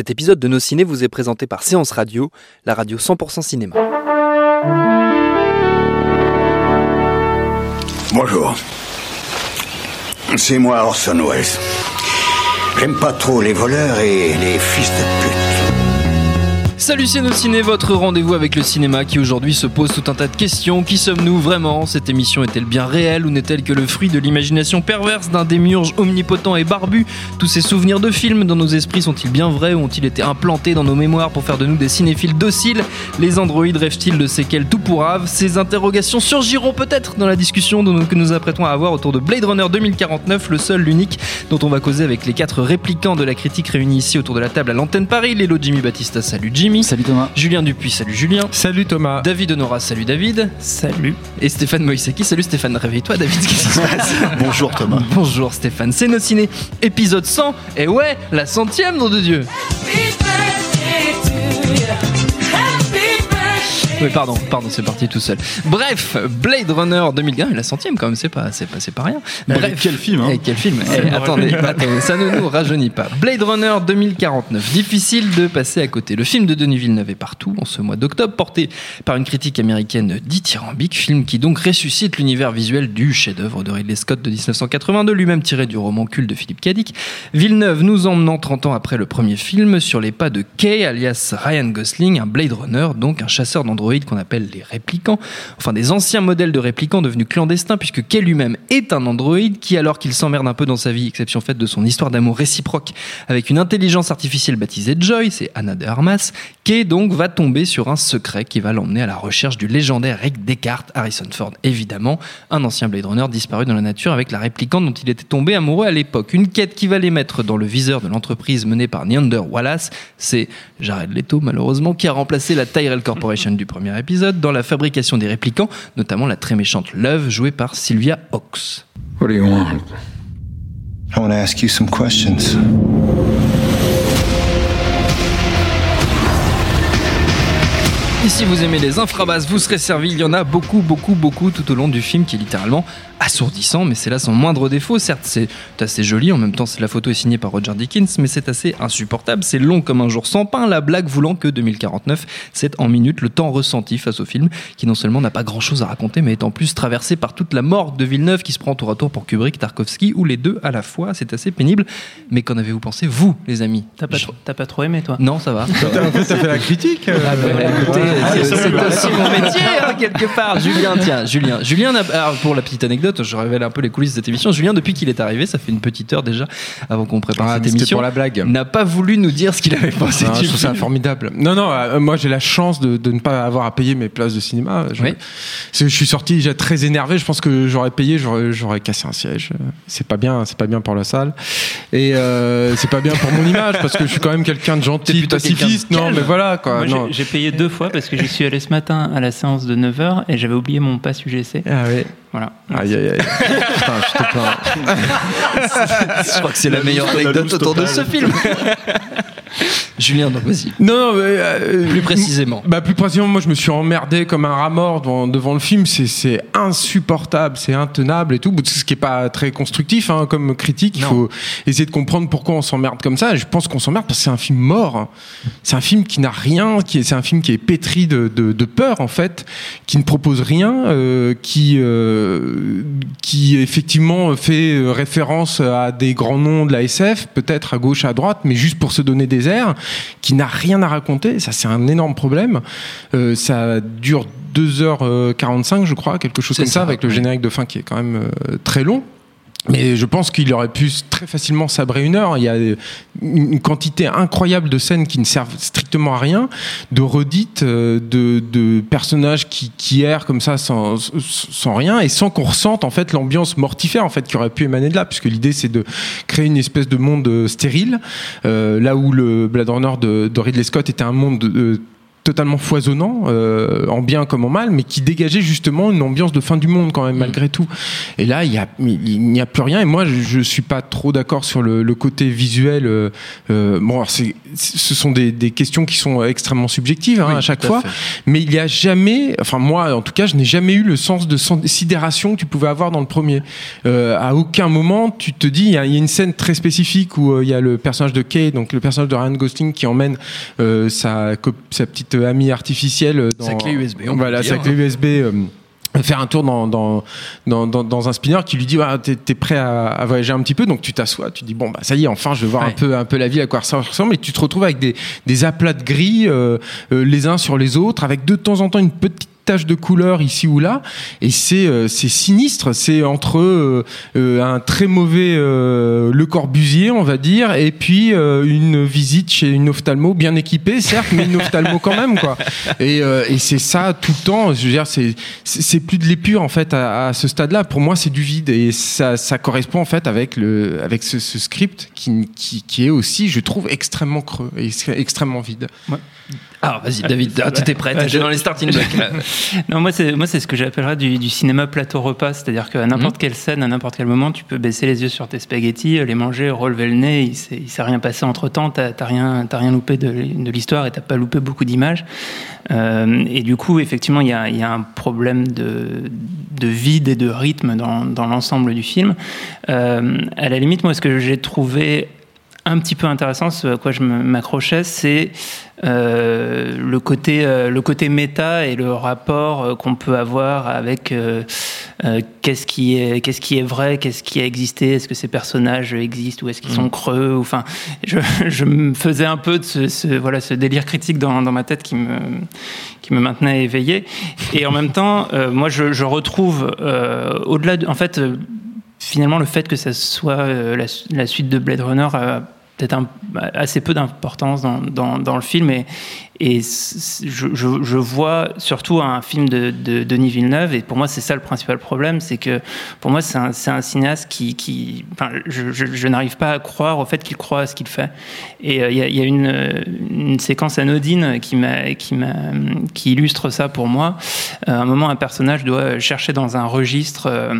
Cet épisode de Nos Ciné vous est présenté par Séance Radio, la radio 100% cinéma. Bonjour. C'est moi Orson Welles. J'aime pas trop les voleurs et les fils de pute. Salut ciné, votre rendez-vous avec le cinéma qui aujourd'hui se pose tout un tas de questions. Qui sommes-nous vraiment? Cette émission est-elle bien réelle ou n'est-elle que le fruit de l'imagination perverse d'un démiurge omnipotent et barbu Tous ces souvenirs de films dans nos esprits sont-ils bien vrais ou ont-ils été implantés dans nos mémoires pour faire de nous des cinéphiles dociles? Les androïdes rêvent-ils de séquelles tout pourraves Ces interrogations surgiront peut-être dans la discussion que nous apprêtons à avoir autour de Blade Runner 2049, le seul, l'unique, dont on va causer avec les quatre réplicants de la critique réunis ici autour de la table à l'antenne Paris. Lélo Jimmy Batista, salut Jimmy. Salut Thomas. Julien Dupuis, salut Julien. Salut Thomas. David Honora, salut David. Salut. Et Stéphane Moïsaki, salut Stéphane. Réveille-toi David, qu'est-ce qui se passe Bonjour Thomas. Bonjour Stéphane, c'est nos ciné. Épisode 100, et ouais, la centième, nom de Dieu. Oui, pardon, pardon, c'est parti tout seul. Bref, Blade Runner 2001, la centième quand même, c'est pas, c'est pas, c'est pas rien. Bref, quel film, hein Eh, quel film Eh, attendez, attendez, ça ne nous rajeunit pas. Blade Runner 2049, difficile de passer à côté. Le film de Denis Villeneuve est partout en ce mois d'octobre, porté par une critique américaine dithyrambique, film qui donc ressuscite l'univers visuel du chef-d'œuvre de Ridley Scott de 1982, lui-même tiré du roman culte de Philippe Cadic. Villeneuve nous emmenant 30 ans après le premier film sur les pas de Kay, alias Ryan Gosling, un Blade Runner, donc un chasseur d'androïdes qu'on appelle les réplicants, enfin des anciens modèles de réplicants devenus clandestins, puisque Kay lui-même est un androïde qui, alors qu'il s'emmerde un peu dans sa vie, exception faite de son histoire d'amour réciproque avec une intelligence artificielle baptisée Joy, c'est Anna de Armas, Kay donc va tomber sur un secret qui va l'emmener à la recherche du légendaire Rick Descartes, Harrison Ford évidemment, un ancien Blade Runner disparu dans la nature avec la réplicante dont il était tombé amoureux à l'époque. Une quête qui va les mettre dans le viseur de l'entreprise menée par Neander Wallace, c'est Jared Leto malheureusement qui a remplacé la Tyrell Corporation du premier épisode dans la fabrication des réplicants, notamment la très méchante Love jouée par Sylvia Hawks. What do you want? I want to ask you some questions. Et si vous aimez les infrabasses, vous serez servi. Il y en a beaucoup, beaucoup, beaucoup tout au long du film qui est littéralement assourdissant, mais c'est là son moindre défaut. Certes, c'est assez joli, en même temps, la photo est signée par Roger Dickens, mais c'est assez insupportable. C'est long comme un jour sans pain, la blague voulant que 2049, c'est en minutes le temps ressenti face au film, qui non seulement n'a pas grand chose à raconter, mais est en plus traversé par toute la mort de Villeneuve qui se prend tour à tour pour Kubrick, Tarkovsky, ou les deux à la fois. C'est assez pénible. Mais qu'en avez-vous pensé, vous, les amis? T'as pas, trop- t'as pas trop aimé, toi? Non, ça va. En fait, t'as fait la critique. euh, Ah, bah, écoutez, c'est aussi mon métier, hein, quelque part. Julien, tiens, Julien. Julien, alors, pour la petite anecdote, je révèle un peu les coulisses de cette émission. Julien, depuis qu'il est arrivé, ça fait une petite heure déjà, avant qu'on prépare Ah, cette émission, pour la blague. n'a pas voulu nous dire ce qu'il avait pensé Ah, du je trouve ça formidable. Non, non, euh, moi j'ai la chance de, de ne pas avoir à payer mes places de cinéma. Je, Oui. je suis sorti déjà très énervé. Je pense que j'aurais payé, j'aurais, cassé un siège. C'est pas bien, c'est pas bien pour la salle. Et euh, c'est pas bien pour mon image parce que je suis quand même quelqu'un de gentil, pacifiste. de Non, mais voilà quoi. J'ai payé deux fois parce que j'y suis allé ce matin à la séance de 9h et j'avais oublié mon pass UGC. Ah ouais. Voilà. Aïe aïe aïe. Putain, je te plains. Je crois que c'est la meilleure anecdote autour de ce film. Julien, donc vas-y. Non, non, mais, euh, Plus précisément. Bah plus précisément, moi je me suis emmerdé comme un rat mort devant, devant le film. C'est, insupportable, c'est intenable et tout. Ce qui est pas très constructif hein, comme critique. Il Non. faut essayer de comprendre pourquoi on s'emmerde comme ça. Je pense qu'on s'emmerde parce que c'est un film mort. C'est un film qui n'a rien. Qui est, c'est un film qui est pétri de, de, de peur en fait, qui ne propose rien, euh, qui euh, qui effectivement fait référence à des grands noms de la SF, peut-être à gauche, à droite, mais juste pour se donner des qui n'a rien à raconter. Ça, c'est un énorme problème. Euh, ça dure 2h45, je crois, quelque chose comme ça, ça, avec le générique de fin qui est quand même euh, très long. Mais je pense qu'il aurait pu très facilement sabrer une heure. Il y a une quantité incroyable de scènes qui ne servent strictement à rien, de redites, euh, de, personnages qui, qui errent comme ça sans, rien et sans qu'on ressente en fait l'ambiance mortifère en fait qui aurait pu émaner de là, puisque l'idée c'est de créer une espèce de monde euh, stérile, euh, là où le Blade Runner de, Ridley Scott était un monde de, totalement foisonnant, euh, en bien comme en mal, mais qui dégageait justement une ambiance de fin du monde quand même, malgré tout. Et là, il a, n'y a plus rien. Et moi, je, je suis pas trop d'accord sur le, le côté visuel. Euh, euh, bon, alors ce sont des, des questions qui sont extrêmement subjectives hein, Oui, à chaque à fois, mais il y a jamais, enfin moi, en tout cas, je n'ai jamais eu le sens de sidération que tu pouvais avoir dans le premier. Euh, à aucun moment, tu te dis, il y, a il y a une scène très spécifique où euh, il y a le personnage de Kay, donc le personnage de Ryan Gosling, qui emmène euh, sa, sa petite amie artificielle dans, Sa clé USB, on Voilà, sa clé USB. euh, faire un tour dans, dans, dans, dans, un spinner qui lui dit ah, t'es, t'es prêt à, à voyager un petit peu donc tu t'assois tu dis bon bah ça y est enfin je vais voir Ouais. un peu un peu la ville à quoi ça ressemble et tu te retrouves avec des, des aplats de gris euh, euh, les uns sur les autres avec de temps en temps une petite de couleur ici ou là et c'est euh, c'est sinistre c'est entre euh, euh, un très mauvais euh, Le Corbusier on va dire et puis euh, une visite chez une ophtalmo bien équipée certes mais une ophtalmo quand même quoi. Et, euh, et c'est ça tout le temps je veux dire c'est c'est plus de l'épure en fait à, à ce stade là pour moi c'est du vide et ça, ça correspond en fait avec le avec ce, ce script qui, qui, qui est aussi je trouve extrêmement creux et ex- extrêmement vide. Alors vas-y, David, ah, t'étais prêt, Ouais, t'étais je- dans les starting blocks. Non, moi c'est moi c'est ce que j'appellerais du, du cinéma plateau repas, c'est-à-dire qu'à n'importe quelle scène, à n'importe quel moment, tu peux baisser les yeux sur tes spaghettis, les manger, relever le nez, il il s'est rien passé entre temps, t'as, t'as rien t'as rien loupé de, de l'histoire et t'as pas loupé beaucoup d'images. Euh, et du coup, effectivement, il y a, y a un problème de, de vide et de rythme dans, dans l'ensemble du film. Euh, à la limite, moi, ce que j'ai trouvé un petit peu intéressant, ce à quoi je m'accrochais, c'est euh, le côté euh, le côté méta et le rapport euh, qu'on peut avoir avec qu'est-ce qui est qu'est-ce qui est vrai, qu'est-ce qui a existé, est-ce que ces personnages existent ou est-ce qu'ils sont creux ou enfin je, je me faisais un peu de ce, ce- voilà ce délire critique dans, dans ma tête qui me qui me maintenait éveillé. Et en même temps moi je, je retrouve au-delà de, en fait finalement le fait que ça soit la, la suite de Blade Runner peut-être assez peu d'importance dans, le film. Et, je, vois surtout un film de, de Denis Villeneuve. Et pour moi c'est ça le principal problème. C'est que pour moi c'est un, cinéaste qui, enfin, je, n'arrive pas à croire au fait qu'il croit à ce qu'il fait. Et euh, il y, a, une, séquence anodine qui, qui, qui illustre ça pour moi. Euh, à un moment un personnage doit chercher dans un registre euh,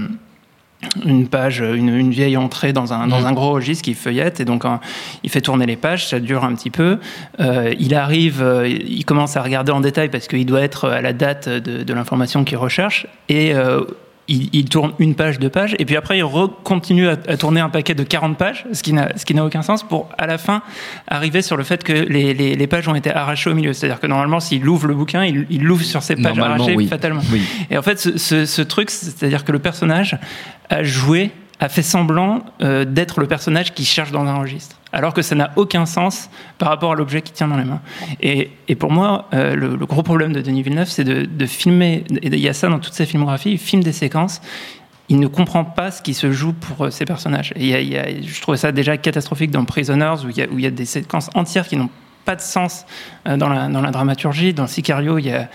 une page, une, une vieille entrée dans un, dans un gros registre qui feuillette et donc hein, il fait tourner les pages, ça dure un petit peu. Euh, il arrive, euh, il commence à regarder en détail parce qu'il doit être à la date de, de l'information qu'il recherche et euh, il, il tourne une page, deux pages, et puis après il continue à, à tourner un paquet de 40 pages, ce qui n'a aucun sens, pour à la fin arriver sur le fait que les, les, les pages ont été arrachées au milieu. C'est-à-dire que normalement, s'il ouvre le bouquin, il l'ouvre sur ces pages arrachées oui. fatalement. Oui. Et en fait, ce, ce- ce truc, c'est-à-dire que le personnage a joué, a fait semblant euh, d'être le personnage qui cherche dans un registre, alors que ça n'a aucun sens par rapport à l'objet qu'il tient dans les mains. Et, pour moi, euh, le, gros problème de Denis Villeneuve, c'est de, filmer, et il y a ça dans toute sa filmographie, il filme des séquences, il ne comprend pas ce qui se joue pour euh, ces personnages. Et je trouvais ça déjà catastrophique dans Prisoners, où il y a, des séquences entières qui n'ont pas de sens euh, dans, la, dramaturgie. Dans Sicario, il y a,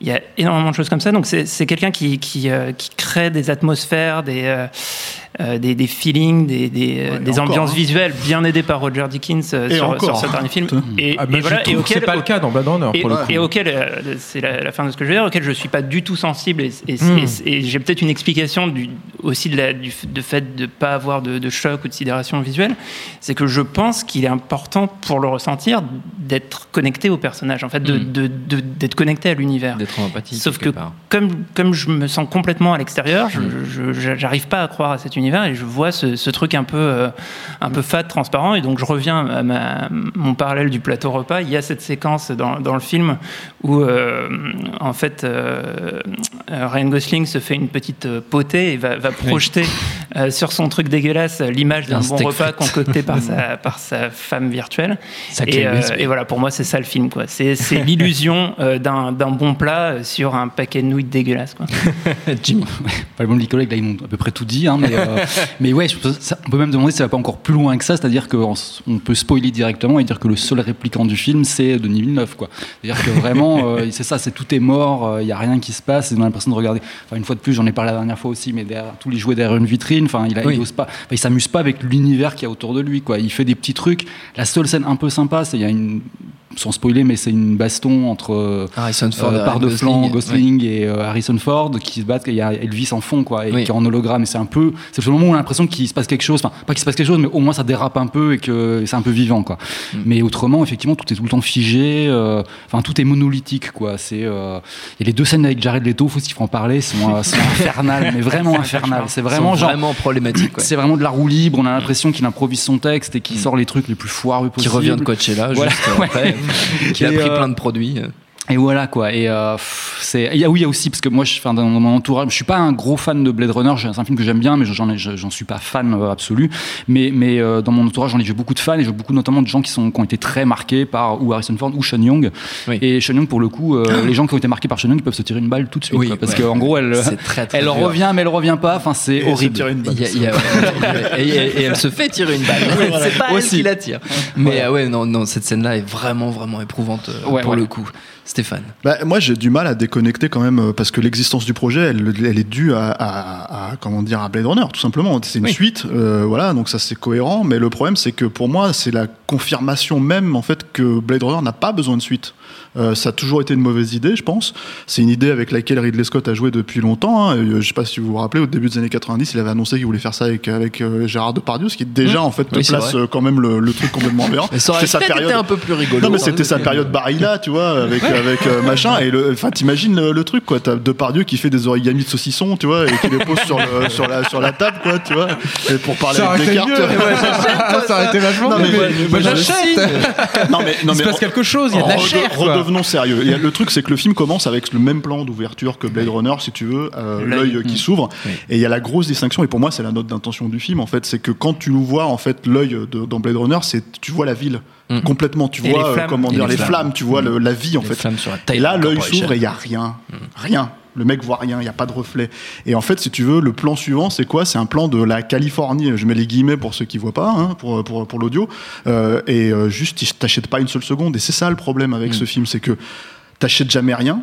il y a énormément de choses comme ça. Donc c'est quelqu'un qui, euh, crée des atmosphères, des, euh, euh, des, des feelings, des, des, euh, Ouais, des encore, ambiances hein. visuelles, bien aidé par Roger Dickens euh, sur, sur ce dernier film. Et, Ah, bah, et voilà, et trouve que c'est auquel, pas le cas dans Blade Runner et, pour le coup. et auquel, euh, c'est la, la fin de ce que je veux dire, auquel je suis pas du tout sensible et, et- Mm. et- et j'ai peut-être une explication du, aussi de, la, du de fait de pas avoir de, de choc ou de sidération visuelle, c'est que je pense qu'il est important pour le ressentir d'être connecté au personnage, en fait, de- Mm. de- de- d'être connecté à l'univers. D'être en empathie. Sauf que part. comme, comme je me sens complètement à l'extérieur, je je- je- j'arrive pas à croire à cet univers et je vois ce, ce truc un peu, euh, un peu fade, transparent. Et donc je reviens à ma- mon parallèle du plateau repas. Il y a cette séquence dans, dans le film où euh, en fait euh, euh, Ryan Gosling se fait une petite potée et va, va projeter sur son truc dégueulasse, l'image d'un Un bon repas concocté par sa, par sa femme virtuelle. Et, voilà, pour moi, c'est ça le film. quoi. C'est l'illusion d'un bon plat sur un paquet de nouilles dégueulasses. Quoi. Jimmy. Pas le bon de collègues, là, ils m'ont à peu près tout dit. hein, mais, euh, mais ouais, je ça- on peut même demander si ça va pas encore plus loin que ça. C'est-à-dire qu'on on peut spoiler directement et dire que le seul répliquant du film, c'est Denis Villeneuve. quoi. C'est-à-dire que vraiment, euh, c'est ça, c'est tout est mort, il y a rien qui se passe. On a l'impression de regarder. Enfin, une fois de plus, j'en ai parlé la dernière fois aussi, mais derrière, tous les jouets derrière une vitrine. Enfin, il, a, Oui. il ose pas. enfin, il s'amuse pas avec l'univers qu'il y a autour de lui. Quoi. Il fait des petits trucs. La seule scène un peu sympa, c'est il y a une sans spoiler, mais c'est une baston entre euh, Harrison Ford, euh, et par de flanc, Gosling. Gosling et euh, Harrison Ford qui se battent. Il y a Elvis en fond, quoi, et Oui. qui est en hologramme. Et c'est un peu, c'est le moment où on a l'impression qu'il se passe quelque chose. Enfin, pas qu'il se passe quelque chose, mais au moins ça dérape un peu et que c'est un peu vivant, quoi. Mm. Mais autrement, effectivement, tout est tout le temps figé. euh, Enfin, tout est monolithique, quoi. C'est euh, et les deux scènes avec Jared Leto, faut s'il faut en parler, sont, euh, sont infernales, mais vraiment infernales. C'est vraiment genre. vraiment problématique. ouais. C'est vraiment de la roue libre. On a l'impression qu'il improvise son texte et qu'il sort les trucs les plus foireux Qui possibles. revient de Coachella Voilà, juste ouais. après, qui a pris euh, plein de produits. Et voilà quoi. Et euh, c'est. Il y a, oui, il y a aussi parce que moi, je, enfin, dans mon entourage, je suis pas un gros fan de Blade Runner. C'est un film que j'aime bien, mais j'en j'en suis pas fan euh, absolu. Mais, mais euh, dans mon entourage, j'en ai vu beaucoup de fans et j'ai beaucoup notamment de gens qui sont qui ont été très marqués par ou Harrison Ford ou Sean Young. Oui. Et Sean Young, pour le coup, euh, les gens qui ont été marqués par Sean Young, ils peuvent se tirer une balle tout de suite. Oui, quoi, parce ouais. qu'en gros, elle, C'est très, très elle dur. revient, mais elle revient pas. Enfin, c'est se horrible. tirer une balle. Il y a- il y a- et, et- et elle se fait tirer une balle. c'est pas elle Aussi. qui la tire. Mais euh, ouais, non, non, cette scène-là est vraiment, vraiment éprouvante Ouais, pour ouais. le coup. Stéphane. Bah, moi, j'ai du mal à déconnecter quand même euh, parce que l'existence du projet, elle, elle est due à, à- à- comment dire à Blade Runner, tout simplement. C'est une Oui. suite, euh, voilà, donc ça c'est cohérent. Mais le problème, c'est que pour moi, c'est la confirmation même en fait que Blade Runner n'a pas besoin de suite. Euh, ça a toujours été une mauvaise idée, je pense. C'est une idée avec laquelle Ridley Scott a joué depuis longtemps. hein. Euh, Je sais pas si vous vous rappelez, au début des années 90, il avait annoncé qu'il voulait faire ça avec, avec euh, Gérard Depardieu, ce qui déjà en fait te Oui, c'est place vrai. euh, quand même le, le truc complètement aberrant. C'était sa période- un peu plus rigolo. non mais hein, c'était sa période Barilla, tu vois, avec avec euh, machin et enfin t'imagines le, le truc quoi, t'as Depardieu qui fait des origamis de saucisson, tu vois, et qui les pose sur le, sur la sur la table quoi, tu vois, et pour parler Ça avec été Descartes. mieux. ça aurait été vachement Non, mais j'achète. Non mais non Il se passe quelque chose, il y a de la chair. quoi. Redevenons sérieux. Il y a- le truc, c'est que le film commence avec le même plan d'ouverture que Blade Runner, si tu veux, euh, L'œil. qui s'ouvre. Oui. Et il y a la grosse distinction, et pour moi, c'est la note d'intention du film, en fait, c'est que quand tu nous vois, en fait, l'œil dans Blade Runner, c'est tu vois la ville Mhm. complètement, tu Et vois, les euh, flammes. comment dire, les les flammes. flammes, tu vois le- la vie, en Les fait. sur la Et là, l'œil s'ouvre et il y a rien, rien. Le mec voit rien, il n'y a pas de reflet. Et en fait, si tu veux, le plan suivant, c'est quoi? C'est un plan de la Californie. Je mets les guillemets pour ceux qui voient pas, hein, pour, pour, pour l'audio. Euh, et euh, juste, t'achètes pas une seule seconde. Et c'est ça le problème avec Mm. ce film, c'est que t'achètes jamais rien.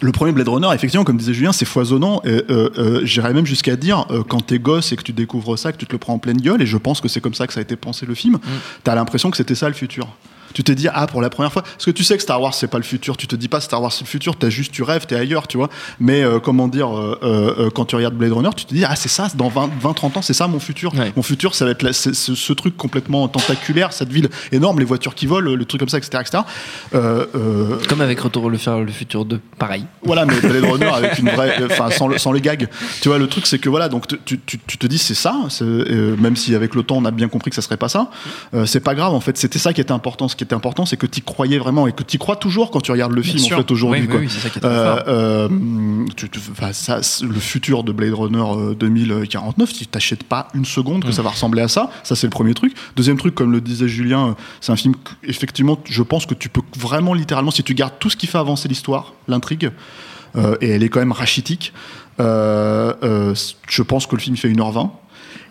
Le premier Blade Runner, effectivement, comme disait Julien, c'est foisonnant. Et, euh, euh, J'irais même jusqu'à dire, euh, quand t'es gosse et que tu découvres ça, que tu te le prends en pleine gueule, et je pense que c'est comme ça que ça a été pensé le film, t'as l'impression que c'était ça le futur. Tu t'es dit, ah, pour la première fois, parce que tu sais que Star Wars, c'est pas le futur, tu te dis pas Star Wars, c'est le futur, t'as juste, tu rêves, t'es ailleurs, tu vois. Mais euh, comment dire, euh, euh, quand tu regardes Blade Runner, tu te dis, ah, c'est ça, dans 20, 20, 30 ans, c'est ça mon futur. Ouais. Mon futur, ça va être la- ce, ce truc complètement tentaculaire, cette ville énorme, les voitures qui volent, le truc comme ça, etc. etc. Comme avec Retour le faire le futur 2, pareil. voilà, mais Blade Runner avec une vraie, enfin sans, le- sans les gags. Tu vois, le truc c'est que voilà, donc tu, tu, tu te dis c'est ça, même si avec le temps on a bien compris que ça serait pas ça, c'est pas grave en fait. C'était ça qui était important. Ce qui était important, c'est que tu croyais vraiment et que tu crois toujours quand tu regardes le film sûr. en fait aujourd'hui. Oui, oui, Euh, euh, le futur de Blade Runner euh, 2049, tu t'achètes pas une seconde Mm. que ça va ressembler à ça. Ça, c'est le premier truc. Deuxième truc, comme le disait Julien, euh, c'est un film, effectivement, je pense que tu peux vraiment, littéralement, si tu gardes tout ce qui fait avancer l'histoire, l'intrigue, euh, et elle est quand même rachitique, euh, je pense que le film fait 1h20.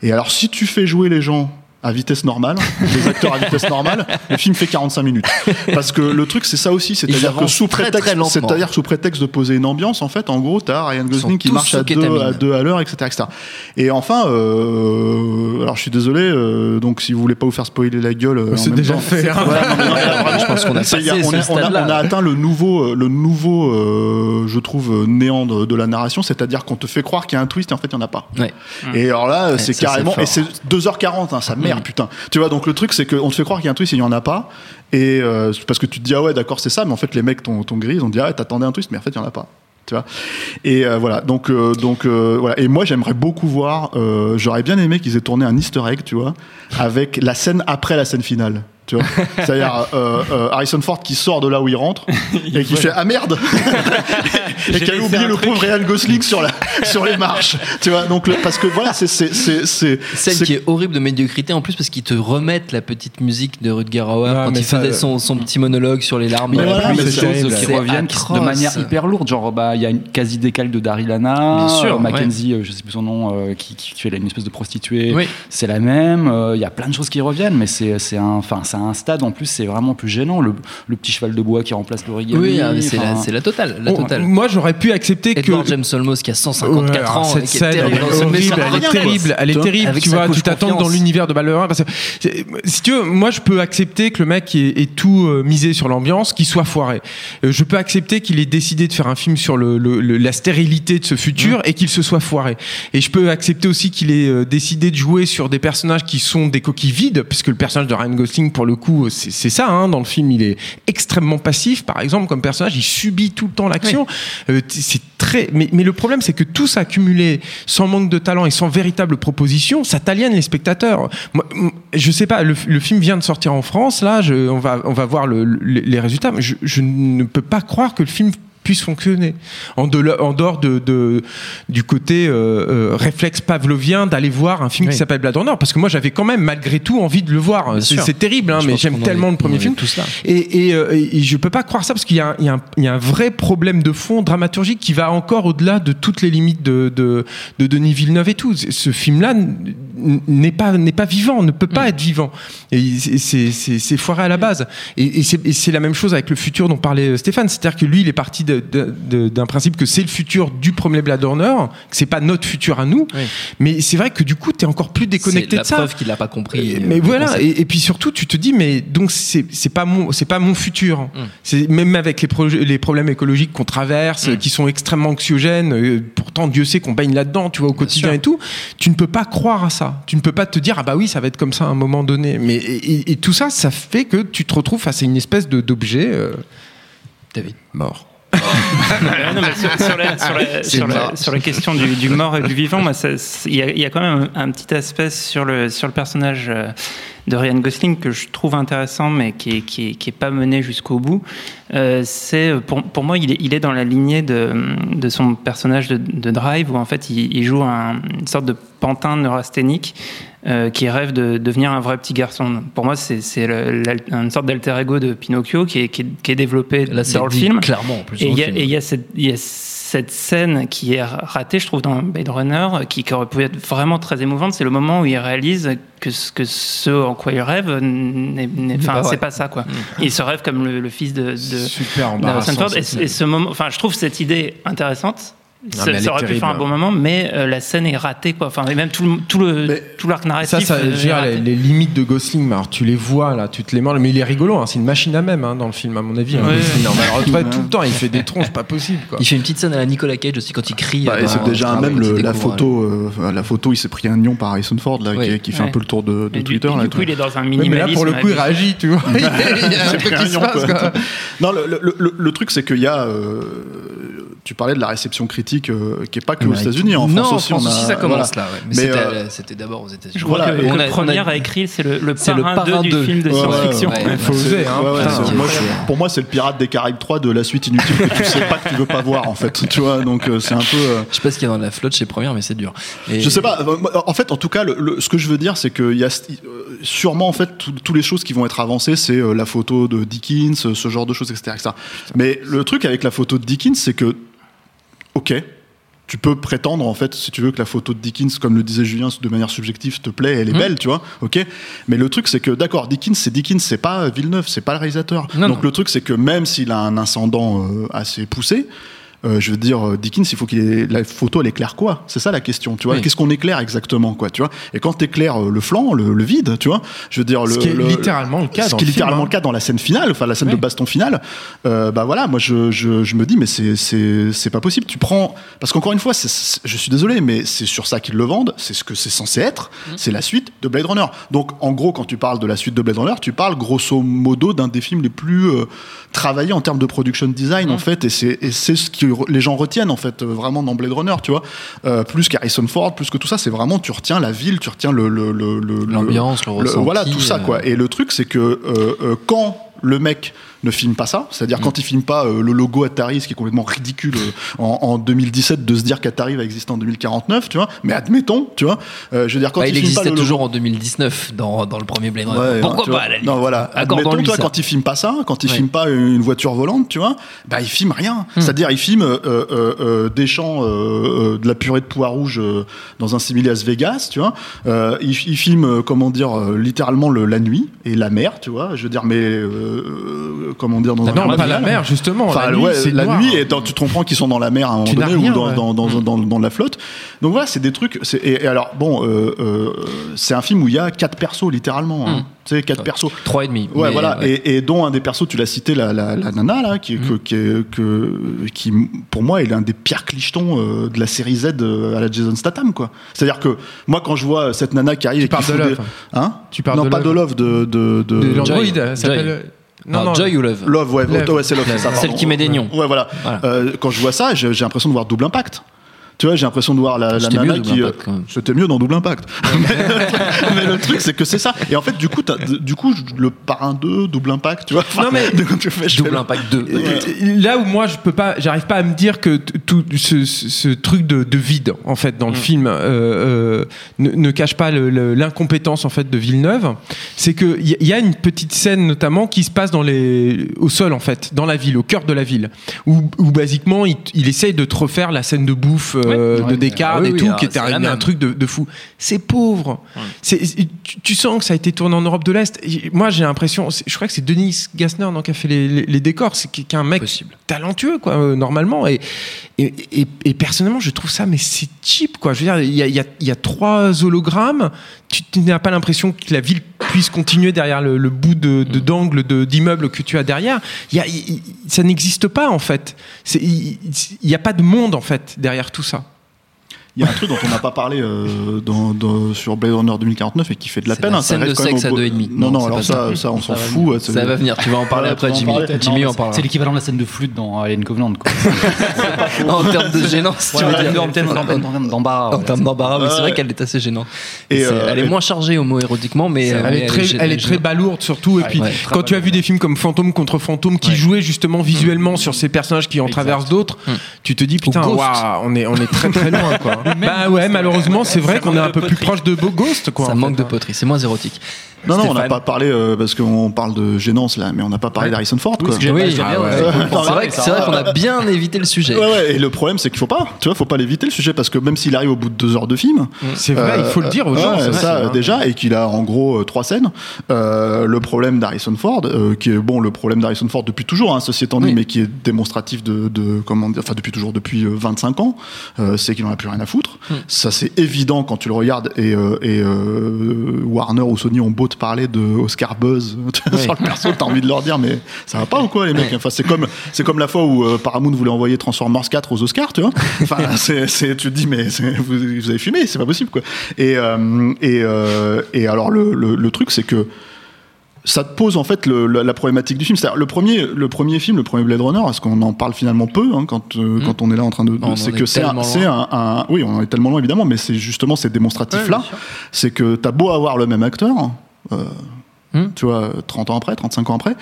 Et alors, si tu fais jouer les gens à vitesse normale, les acteurs à vitesse normale, le film fait 45 minutes. Parce que le truc, c'est ça aussi, c'est-à-dire que sous prétexte, c'est-à-dire sous prétexte de poser une ambiance, en fait, en gros, t'as Ryan Gosling qui marche à deux, à deux à l'heure, etc., etc. Et enfin, euh, alors je suis désolé, euh, donc si vous voulez pas vous faire spoiler la gueule, euh, C'est même déjà temps- fait. hein. Ouais, non, vraiment, Je pense qu'on a on, a, on, a, stade-là. on a atteint le nouveau, euh, le nouveau, euh, je trouve, euh, néant de, de la narration, c'est-à-dire qu'on te fait croire qu'il y a un twist et en fait il y en a pas. Ouais. Et alors là, c'est carrément, et c'est 2h40, hein, ça putain. Tu vois, donc le truc, c'est qu'on te fait croire qu'il y a un twist et il y en a pas. Et euh, parce que tu te dis, ah ouais, d'accord, c'est ça, mais en fait, les mecs t'ont grillé, ils ont dit, ah t'attendais un twist, mais en fait, il y en a pas. Tu vois et euh, voilà donc euh, donc voilà et moi j'aimerais beaucoup voir j'aurais bien aimé qu'ils aient tourné un Easter egg tu vois avec la scène après la scène finale Tu vois C'est-à-dire euh, euh, Harrison Ford qui sort de là où il rentre et qui fait ah merde et qui a oublié le truc. pauvre Ryan Gosling sur la sur les marches. Tu vois Donc le- parce que voilà, c'est c'est c'est c'est Celle qui est horrible de médiocrité en plus parce qu'ils te remettent la petite musique de Rutger Hauer quand il ça, faisait euh, son, son petit monologue sur les larmes Mais voilà, mais choses terrible. qui reviennent qui- de manière hyper lourde. Genre, bah, il y a une quasi décale de Daryl Hannah, Bien sûr, euh, Mackenzie, euh, je sais plus son nom, euh, qui, qui fait une espèce de prostituée. Oui. C'est la même. euh, Il y a plein de choses qui reviennent, mais c'est c'est un, enfin, c'est un stade en plus, c'est vraiment plus gênant. Le, le petit cheval de bois qui remplace l'origami. Oui, ah, c'est la, la totale. La Bon, totale. moi, j'aurais pu accepter que. Edward James Olmos qui a 154 Ouais, alors, ans cette scène, terrible elle est horrible, elle est terrible, elle est Tu vois, terrible. Tu vois, tu t'attends dans l'univers de Ballerin. Parce que, si tu veux, moi, je peux accepter que le mec ait, ait tout euh, misé sur l'ambiance, qu'il soit foiré. Euh, je peux accepter qu'il ait décidé de faire un film sur le, le- le- la stérilité de ce Mmh. futur et qu'il se soit foiré. Et je peux accepter aussi qu'il ait euh, décidé de jouer sur des personnages qui sont des coquilles vides, puisque le personnage de Ryan Gosling, pour le coup, c'est ça. Hein, dans le film, il est extrêmement passif, par exemple, comme personnage, il subit tout le temps l'action. Euh, c'est très. Mais, mais le problème, c'est que tout ça accumulé, sans manque de talent et sans véritable proposition, ça t'aliène les spectateurs. Moi, je sais pas. Le, le film vient de sortir en France. Là, je- on va on va voir le- le- les résultats. Mais je, je ne peux pas croire que le film puisse fonctionner en, de- en dehors de, de- du côté euh, euh, réflexe pavlovien d'aller voir un film Oui. qui s'appelle Blade Runner parce que moi j'avais quand même malgré tout envie de le voir c'est terrible hein, mais j'aime tellement le premier film et, et, euh, et je peux pas croire ça parce qu'il y, a un- y y a vrai problème de fond dramaturgique qui va encore au-delà de toutes les limites de, de, de Denis Villeneuve et tout. Ce film-là n'est pas, n'est pas vivant, ne peut pas Mm. être vivant. Et c'est- foiré à la base. Et, et c'est la même chose avec le futur dont parlait Stéphane. C'est-à-dire que lui, il est parti de- d'un principe que c'est le futur du premier Blade Runner, que c'est pas notre futur à nous. Oui. Mais c'est vrai que du coup, tu es encore plus C'est déconnecté la de ça. preuve qu'il n'a pas compris. euh, Mais voilà, et, et puis surtout, tu te dis, mais donc c'est c'est pas mon, c'est pas mon futur. Mm. C'est même avec les, problèmes écologiques qu'on traverse, Mm. qui sont extrêmement anxiogènes. euh, pourtant, Dieu sait qu'on baigne là-dedans, tu vois, au quotidien sûr. et tout. Tu ne peux pas croire à ça. Tu ne peux pas te dire, ah bah oui, ça va être comme ça à un moment donné. Mais et, et- et tout ça, ça fait que tu te retrouves face à une espèce de d'objet euh, David. mort. Ouais, non, mais sur, sur la, sur la- C'est sur la- marrant. sur la question du, du mort et du vivant, il y, a- il y a quand même un, un petit aspect sur le, sur le personnage euh, de Ryan Gosling que je trouve intéressant, mais qui est, qui est, qui est pas mené jusqu'au bout. Euh, c'est pour, pour moi, il est, il est dans la lignée de, de son personnage de, de Drive, où en fait, il, il joue un- une sorte de pantin neurasthénique. euh, qui rêve de devenir un vrai petit garçon. Pour moi, c'est une sorte d'alter ego de Pinocchio qui est, qui est, qui est développé Là, dans le dit film. clairement en plus. Et film. et il y a cette- il y a cette scène qui est ratée, je trouve, dans Blade Runner, qui, qui aurait pu être vraiment très émouvante. C'est le moment où il réalise que ce, que ce en quoi il rêve, n'est- n'est- pas enfin, c'est pas ça, quoi. Il se rêve comme le, le fils de, de, Super. Ford. ça, Et, et ce moment, enfin, je trouve cette idée intéressante. Ça, aurait pu faire un bon moment, mais euh, la scène est ratée, quoi. Enfin, et même tout le, tout le, Mais tout l'arc narratif. Ça, ça euh, gère les, raté. les limites de Gosling. mais Alors, tu les vois là, tu te les manges. Mais il est rigolo. hein, c'est une machine à même hein, dans le film, à mon avis. hein, Ouais. Gosling. Non, mais tout le temps, il fait des tronches, pas possible. Quoi. Il fait une petite scène à la Nicolas Cage aussi quand il crie. Bah, euh, et c'est déjà dans- même le- la photo, euh, la photo, il s'est pris un nion par Harrison Ford là, qui, qui fait Ouais. un peu le tour de, de Et du, Twitter. et là, du tu coup, vois. il est dans un minimalisme. mais là, pour le coup, il réagit, tu vois. Il y a un C'est truc pris un qui se nion, passe, quoi. quoi. Non, le truc, c'est qu'il y a. euh, tu parlais de la réception critique euh, qui est pas que aux. États-Unis. En non, France en aussi, France on a- aussi, ça commence voilà. là. ouais. Mais, Mais, c'était, euh, c'était d'abord aux États-Unis. Je crois Voilà, que, on a- le a écrit, c'est le, le le parrain 2 parrain du film de ouais, science-fiction. ouais. Il faut oser, hein. Ouais, ouais, putain. c'est- moi, je- pour moi, c'est le Pirate des Caraïbes 3 de la suite inutile que tu sais pas que tu veux pas voir en fait. Tu vois, donc euh, c'est un peu. euh, Je sais pas ce qu'il y a dans la flotte chez Première, mais c'est dur. Et- Je sais pas. euh, En fait, en tout cas, le- le- ce que je veux dire, c'est que il y a euh, sûrement en fait tout- toutes les choses qui vont être avancées, c'est euh, la photo de Dickens, euh, ce genre de choses, etc., etc. Mais le truc avec la photo de Dickens, c'est que, ok, tu peux prétendre en fait, si tu veux, que la photo de Dickens, comme le disait Julien, de manière subjective, te plaît, elle est Mhm. belle, tu vois, ok. Mais le truc, c'est que, d'accord, Dickens, c'est Dickens, c'est pas Villeneuve, c'est pas le réalisateur. Non, Donc non. le truc, c'est que même s'il a un ascendant euh, assez poussé. Euh, je veux dire, euh, Dickens, il faut qu'il ait... la photo, elle éclaire quoi? C'est ça la question, tu vois. Oui. Qu'est-ce qu'on éclaire exactement, quoi, tu vois? Et quand t'éclaires euh, le flanc, le, le vide, tu vois, je veux dire, le, Ce qui est le- littéralement le cas ce dans qui est le film, littéralement hein. le cas dans la scène finale, enfin la scène Oui. de baston finale. Euh, bah voilà, moi je, je, je me dis, mais c'est pas possible. Tu prends parce qu'encore une fois, je suis désolé, mais c'est sur ça qu'ils le vendent. C'est ce que c'est censé être. C'est la suite de Blade Runner. Donc en gros, quand tu parles de la suite de Blade Runner, tu parles grosso modo d'un des films les plus euh, travaillés en termes de production design en fait, et c'est ce que que les gens retiennent en fait euh, vraiment dans Blade Runner, tu vois. Euh, plus qu'Harrison Ford, plus que tout ça, c'est vraiment tu retiens la ville, tu retiens le le- le- le- L'ambiance, le ressenti, voilà tout ça euh. quoi. Et le truc c'est que quand le mec ne filme pas ça, c'est-à-dire quand il filme pas euh, le logo Atari, ce qui est complètement ridicule euh, en, en 2017 de se dire qu'Atari va exister en 2049, tu vois. Mais admettons, tu vois. Euh, je veux dire quand Bah, il, il filme pas existait le logo- toujours en 2019 dans, dans le premier Blade Runner. Ouais, Pourquoi pas à la limite Non, voilà. Admettons, toi, ça. quand il filme pas ça, quand il Ouais. filme pas une voiture volante, tu vois, bah, il filme rien. Hmm. C'est-à-dire, il filme des champs, de la purée de pois rouge dans un simili Las Vegas, tu vois. Il, il filme, comment dire, littéralement le, la nuit et la mer, tu vois. Je veux dire, mais, comment dire, dans un Non, pas la mer, justement. Enfin, la nuit, ouais, c'est la noir. nuit, et tu te comprends qu'ils sont dans la mer à un moment Tu donné rien, ou dans, ouais. dans, dans, dans, dans la flotte. Donc voilà, c'est des trucs. Et, et alors, bon, euh, euh, c'est un film où il y a quatre persos, littéralement. hein. Tu sais, quatre persos. Trois et demi. Ouais, voilà. Et, et dont un des persos, tu l'as cité, la, la, la nana, là, qui, que, qui, que, qui, pour moi, est l'un des pires clichetons euh, de la série Z à la Jason Statham, quoi. C'est-à-dire que, moi, quand je vois cette nana qui arrive Tu et parles de fout Love. des- Hein? Tu parles Non, de pas Love. de Love, de. De, de, l'android, Joy. Non, Joy ou Love Love, ouais, Love. ouais, c'est Love. Celle qui met des nions. Ouais, voilà. Voilà. Euh, quand je vois ça, j'ai l'impression de voir double impact. Tu vois, j'ai l'impression de voir la, la nana mieux, qui. Double euh. C'était mieux dans Double Impact. mais, mais le truc, c'est que c'est ça. Et en fait, du coup, du coup, le parrain 2, Double Impact, tu vois. Enfin, Non, mais- tu fais- Double le- Impact 2. Euh, Là où moi je peux pas, j'arrive pas à me dire que tout ce, ce- ce truc de, de vide en fait dans le film euh, euh, ne, ne cache pas l'incompétence en fait de Villeneuve. C'est que il y, y a une petite scène notamment qui se passe dans les au sol en fait, dans la ville, au cœur de la ville, où, où basiquement il, il essaye de te refaire la scène de bouffe euh, Ouais. de Descartes Ah oui, et oui, tout, alors, qui était c'est la un, même. truc de, de fou. C'est pauvre. C'est, tu, tu sens que ça a été tourné en Europe de l'Est. Et Moi, j'ai l'impression, c'est- je crois que c'est Denis Gassner donc, qui a fait les, les- les décors. C'est est un mec Possible. talentueux, quoi, euh, normalement. Et, et, et- et personnellement, je trouve ça, mais c'est cheap, quoi. Je veux dire, il y a, il y a- il y a trois hologrammes. Tu, n'as pas l'impression que la ville puisse continuer derrière le, le bout de, de- d'angle de, d'immeuble que tu as derrière. Y a- ça n'existe pas, en fait. Il n'y a pas de monde, en fait, derrière tout ça. Il y a un truc dont on n'a pas parlé euh, dans, dans- sur Blade Runner 2049 et qui fait de la peine. la hein, scène de sexe à beau- deux et demi. Non, Non, non, alors ça, ça. ça, on s'en fout. c'est- Ça va venir, tu vas en parler après, Jimmy. Jimmy en parlera. C'est l'équivalent de la scène de flûte dans Alien Covenant. Quoi. En termes de gênance, tu veux dire. en termes d'embarras. En termes d'embarras, oui, c'est vrai qu'elle est assez gênante. Euh, elle est moins chargée homo-érotiquement, mais elle, mais est très, gê- elle est très balourde surtout. Et puis, quand tu as vu des films comme Fantôme contre Fantôme qui jouaient justement visuellement sur ces personnages qui en traversent d'autres, Hmm. tu te dis putain, on est, on est très très loin quoi. Bah ouais, malheureusement, c'est vrai qu'on est un peu plus proche de Beau Ghost quoi. Ça manque de hein. poterie, c'est moins érotique. Non, non, on n'a pas parlé euh, parce qu'on parle de gênance là, mais on n'a pas parlé d'Harrison Ford. Quoi. parce que j'ai- Oui, ah bien, ouais. c'est vrai c'est vrai qu'on a bien évité le sujet. Ouais, ouais, et le problème, c'est qu'il faut pas, tu vois, faut pas l'éviter le sujet parce que même s'il arrive au bout de deux heures de film, C'est vrai, il faut le dire aux Ouais, gens. c'est vrai, ça c'est vrai. déjà, et qu'il a en gros euh, trois scènes. Euh, le problème d'Harrison Ford, euh, qui est bon, le problème d'Harrison Ford depuis toujours, hein, ceci étant dit, Oui. mais qui est démonstratif de, de comment dire, enfin depuis toujours, depuis euh, 25 ans, euh, c'est qu'il en a plus rien à foutre. Hmm. Ça c'est évident quand tu le regardes. Et, euh, et euh, Warner ou Sony ont beau te parler de Oscar Buzz sur le perso, t'as envie de leur dire, mais ça va pas ou quoi les mecs Enfin c'est comme c'est comme la fois où euh, Paramount voulait envoyer Transformers 4 aux Oscars, tu vois. Enfin c'est, c'est- tu te dis mais c'est- vous, vous avez fumé, c'est pas possible quoi. Et euh, et, euh, et alors le, le, le truc c'est que ça te pose en fait le- la, la problématique du film. C'est-à-dire le premier, le premier film, le premier Blade Runner, parce qu'on en parle finalement peu hein, quand, euh, quand on est là en train de. Hmm. On c'est est que c'est un, tellement c'est un, un- oui, on en est tellement loin évidemment, mais c'est justement ces démonstratifs-là. c'est que t'as beau avoir le même acteur, euh, Hmm. tu vois, 30 ans après, 35 ans après.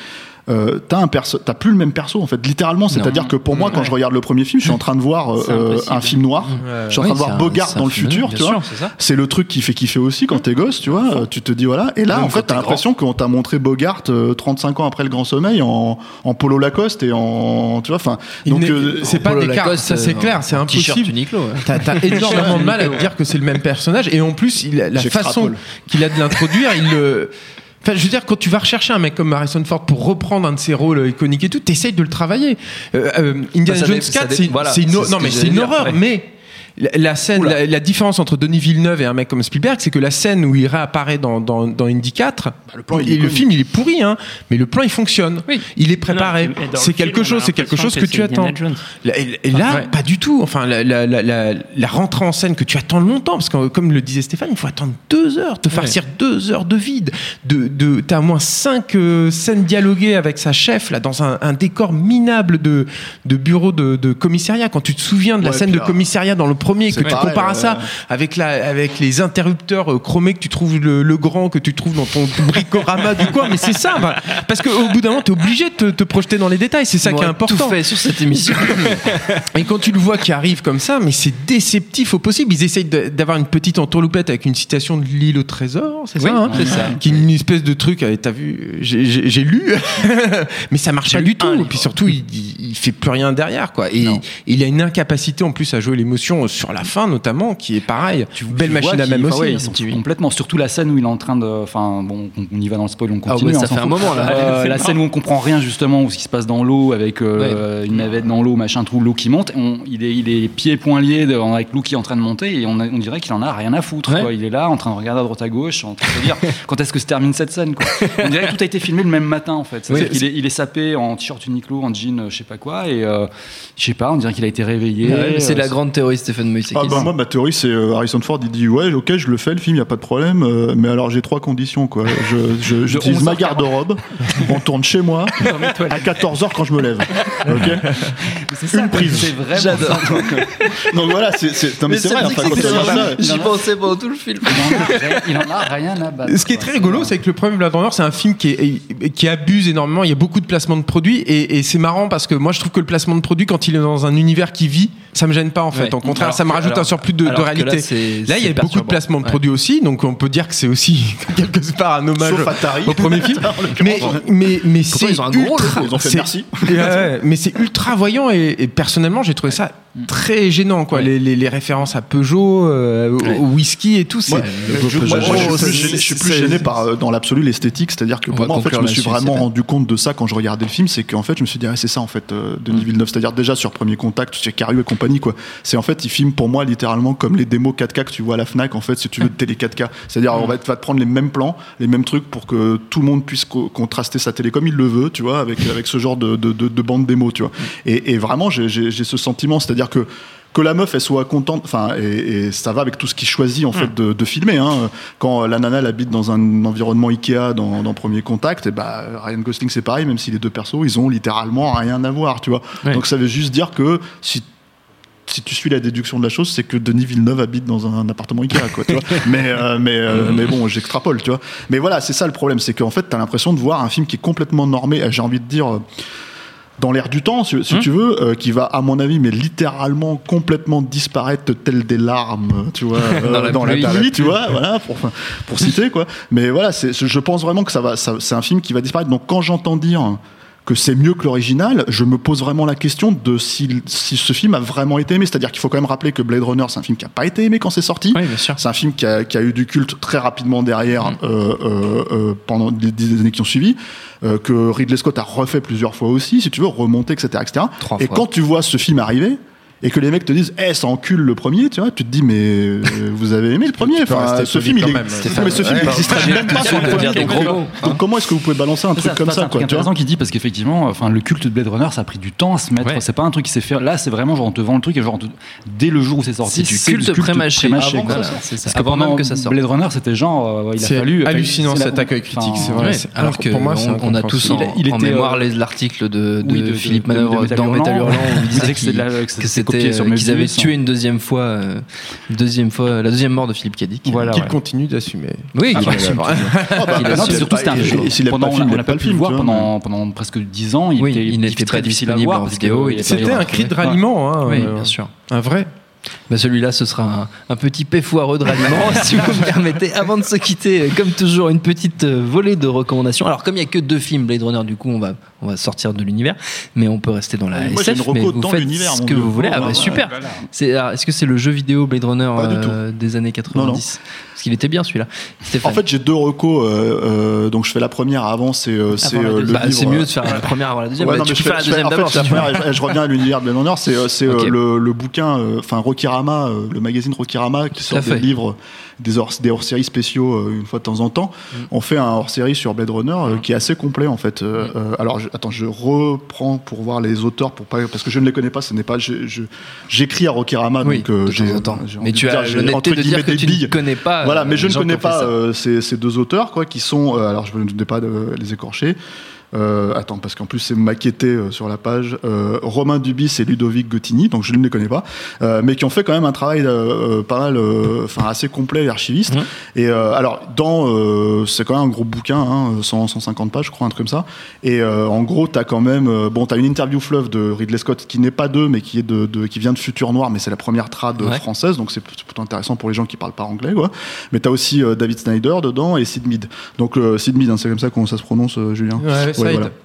Euh, t'as un perso, t'as plus le même perso en fait, littéralement. C'est-à-dire que pour moi, quand je regarde le premier film, je suis en train de voir euh, impossible. un film noir. Je suis en train Oui, de voir Bogart dans le futur, tu sûr, vois. c'est ça. C'est le truc qui fait kiffer aussi quand t'es gosse, tu vois. euh, Tu te dis voilà. Et là, en fait, t'as l'impression qu'on t'a montré Bogart euh, 35 ans après le Grand Sommeil en, en polo Lacoste et en, tu vois. Enfin, Il donc euh, c'est pas des cartes, ça c'est euh, clair, c'est impossible. T'as énormément de mal à te dire que c'est le même personnage et en plus la façon qu'il a de l'introduire, il le. Enfin, je veux dire, quand tu vas rechercher un mec comme Harrison Ford pour reprendre un de ses rôles iconiques et tout, t'essayes de le travailler. Euh, euh, Indiana Bah, Jones dé- ça 4, dé- c'est voilà, une, non mais c'est une horreur, ouais. mais la, la scène, la, la différence entre Denis Villeneuve et un mec comme Spielberg, c'est que la scène où il réapparaît dans, dans, dans Indy 4, le plan, il est et le film il est pourri, hein, mais le plan il fonctionne. Oui. Il est préparé. C'est quelque chose, c'est quelque chose que, tu attends. Et, et là, ouais. pas du tout. Enfin, la, la, la, la, la rentrée en scène que tu attends longtemps, parce que comme le disait Stéphane, il faut attendre deux heures, te farcir deux heures de vide. De, de, t'as au moins cinq euh, scènes dialoguées avec sa chef là dans un, un décor minable de, de bureau de, de commissariat. Quand tu te souviens de la Ouais, scène de là, commissariat dans le premier, que tu pareil, compares à ça avec la, avec les interrupteurs euh, chromés que tu trouves le, le grand que tu trouves dans ton bricorama du coin. Mais c'est ça, bah, parce qu'au bout d'un moment, t'es obligé de te, te projeter dans les détails. C'est ça qui est important. tout fait sur cette émission. Et quand tu le vois qui arrive comme ça, mais c'est déceptif au possible. Ils essayent d'avoir une petite entourloupette avec une citation de l'île au trésor, c'est Oui, ça hein c'est ça. Qui est une espèce de truc, euh, t'as vu, j'ai- lu, mais ça marche pas du tout. Et puis surtout, il, il- il fait plus rien derrière, quoi. Et Non. il a une incapacité en plus à jouer l'émotion sur la fin, notamment, qui est pareil. Belle Tu machine vois à même aussi. ouais, hein. ils sont complètement. Surtout la scène où il est en train de. Enfin, bon, on, on y va dans le spoil, on Ah continue. ouais, on ça fait un fout. moment, là. Euh, la scène où on comprend rien justement, où ce qui se passe dans l'eau avec euh, une navette dans l'eau, machin, tout l'eau qui monte. On- il, est, il est pieds et poings liés de- avec l'eau qui est en train de monter et on, a- on dirait qu'il en a rien à foutre. Ouais. quoi. Il est là en train de regarder à droite à gauche, en train de se dire quand est-ce que se termine cette scène. Quoi. On dirait que tout a été filmé le même matin en fait. C'est-à-dire qu'il est, il est sapé en t-shirt Uniqlo, en jean, euh, je sais pas quoi, et euh, je sais pas, on dirait qu'il a été réveillé. Ouais, c'est Euh, la grande théorie Stephen Moïse. Ah bah, moi ma théorie c'est euh, Harrison Ford il dit ouais ok je le fais le film y a pas de problème euh, mais alors j'ai trois conditions quoi. Je j'utilise 11 ma garde-robe on tourne chez moi à 14h quand je me lève. Ok c'est ça, une prise. C'est vraiment J'adore. donc voilà c'est c'est non, mais c'est vrai enfin, J'y pensais pendant tout le film. Il en a rien- il en a rien à battre. Ce qui est très rigolo, c'est que le premier Blade Runner, c'est un film qui, est, qui abuse énormément. Il y a beaucoup de placements de produits et, et c'est marrant parce que moi, je trouve que le placement de produit, quand il est dans un univers qui vit, ça me gêne pas en fait. Ouais. Au contraire, Alors ça me rajoute alors- un surplus de, de réalité. là, il y a beaucoup de placements de Ouais. produits aussi, donc on peut dire que c'est aussi quelque part un hommage au premier film. Mais, mais, mais c'est ils ont un gros ultra- ils ont fait c'est- merci Ouais, ouais, mais c'est ultra voyant et, et personnellement, j'ai trouvé ça très gênant quoi. Les, les- les références à Peugeot, euh, au- Ouais. au whisky et tout. c'est- Moi, je, moi, je- je suis plus gêné, je suis plus c'est- gêné par euh, dans l'absolu l'esthétique, c'est-à-dire que pour moi en fait je me suis vraiment rendu compte de ça quand je regardais le film, c'est qu'en fait je me suis dit ah, c'est ça en fait euh, Denis Villeneuve, c'est-à-dire déjà sur Premier Contact chez Cario et compagnie quoi. C'est en fait il filme pour moi littéralement comme les démos 4K que tu vois à la Fnac en fait si tu veux de télé 4K, c'est-à-dire on va te, va te prendre les mêmes plans, les mêmes trucs pour que tout le monde puisse co- contraster sa télé comme il le veut, tu vois, avec avec ce genre de de, de, de bande démo, tu vois. Et, et vraiment j'ai ce sentiment, c'est-à-dire que que la meuf elle soit contente enfin et, et ça va avec tout ce qu'il choisit en fait de, de filmer hein. quand la nana elle habite dans un environnement Ikea dans, dans Premier Contact et bah Ryan Gosling c'est pareil même si les deux persos ils ont littéralement rien à voir tu vois donc ça veut juste dire que si si tu suis la déduction de la chose, c'est que Denis Villeneuve habite dans un appartement Ikea, quoi, tu vois. Mais, euh, mais, euh, mais bon, j'extrapole, tu vois. Mais voilà, c'est ça le problème, c'est qu'en fait, t'as l'impression de voir un film qui est complètement normé, j'ai envie de dire, euh, dans l'air du temps, si, si tu veux, euh, qui va, à mon avis, mais littéralement complètement disparaître tel des larmes, tu vois, euh, Dans la dans la pluie. pluie, tu vois, voilà, pour, pour citer, quoi. Mais voilà, c'est, je pense vraiment que ça va, ça- c'est un film qui va disparaître. Donc quand j'entends dire que c'est mieux que l'original, je me pose vraiment la question de si, si ce film a vraiment été aimé. C'est-à-dire qu'il faut quand même rappeler que Blade Runner, c'est un film qui n'a pas été aimé quand c'est sorti. Oui, bien sûr. C'est un film qui a, qui a eu du culte très rapidement derrière Mm. euh, euh, euh, pendant les dix années qui ont suivi, euh, que Ridley Scott a refait plusieurs fois aussi, si tu veux, remonter, etc. etc. Trois et fois. quand tu vois ce film arriver, et que les mecs te disent, eh, ça encule le premier, tu vois, tu te dis, mais euh, vous avez aimé le premier? Enfin, ce film, il n'existe même pas sur le de premier. donc, gros mots, donc comment est-ce que vous pouvez balancer un truc comme ça, quoi, intéressant qu'il dit parce qu'effectivement, enfin, le culte de Blade Runner, ça a pris du temps à se mettre. C'est pas un truc qui s'est fait. Là, c'est vraiment genre on te vend le truc et genre dès le jour où c'est sorti, C'est du culte pré-mâché. Avant même que ça sorte. Blade Runner, c'était genre euh, il a fallu hallucinant cet accueil critique, c'est vrai. Alors que pour moi, on, a tous en, mémoire euh, les- l'article de, Philippe Manœuvre Métal dans Hurlant, Metal Hurlant où il disait que c'était c'était sur euh, qu'ils avaient tué hein. une deuxième fois, euh, deuxième fois, la deuxième mort de Philippe Cadic. Voilà, Qu'il ouais. continue d'assumer. Oui, Ah, qu'il bah, assume. bah, Ah, bah, assume. surtout, c'était un film, on aime pas pu le film, voir vois, pendant, pendant presque 10 ans. Il Oui, était, très pas difficile à disponible voir avait- C'était un cri de ralliement, hein, Oui, euh, bien sûr. un vrai. Bah, Celui-là, ce sera un, un petit foireux de ralliement, si vous me permettez. Avant de se quitter, euh, comme toujours, une petite euh, volée de recommandations. Alors, comme il n'y a que deux films Blade Runner, du coup, on va, on va sortir de l'univers, mais on peut rester dans la SF. une mais vous faites l'univers, ce que vous voulez. Ah, Oh, bah, ouais, super. C'est, alors, est-ce que c'est le jeu vidéo Blade Runner euh, des années 90 Non, non. Parce qu'il était bien celui-là. Stéphane. En fait, j'ai deux recos. euh, euh, donc, je fais la première avant, c'est c'est, le. Bah, c'est mieux de faire la première avant la deuxième. Ouais, Bah, non, tu peux je faire la deuxième d'abord. si reviens à l'univers de Blade Runner. C'est c'est, le, le bouquin, enfin Rokirama, le magazine Rokirama, qui sort des livres, des hors- des hors-séries spéciaux euh, une fois de temps en temps. Mm. On fait un hors-série sur Blade Runner euh, qui est assez complet en fait. Mm. Euh, euh, alors je, attends, je reprends pour voir les auteurs pour pas parce que je ne les connais pas. Ce n'est pas. J'écris à Rokirama Oui, donc j'ai Mais tu as l'honnêteté entre de dire que des tu billes. ne connais pas. Voilà, mais je ne connais pas ces, deux auteurs, quoi, qui sont. alors, je ne vais pas de les écorcher. Euh, attends, parce qu'en plus c'est maquetté euh, sur la page. Euh, Romain Dubis et Ludovic Gottini, donc je ne les connais pas, euh, mais qui ont fait quand même un travail euh, euh, pas mal, euh, enfin assez complet, archiviste. Mhm. Et euh, alors, dans, euh, c'est quand même un gros bouquin, hein, 100, 150 pages, je crois, un truc comme ça. Et euh, en gros, t'as quand même, bon, t'as une interview fleuve de Ridley Scott qui n'est pas d'eux, mais qui est de, de- qui vient de Futur Noir, mais c'est la première trad Ouais. française, donc c'est plutôt intéressant pour les gens qui parlent pas anglais, quoi. Mais t'as aussi David Snyder dedans et Sid Mead. Donc euh, Sid Mead, hein, c'est comme ça comment ça se prononce, Julien. Ouais, Side. voilà.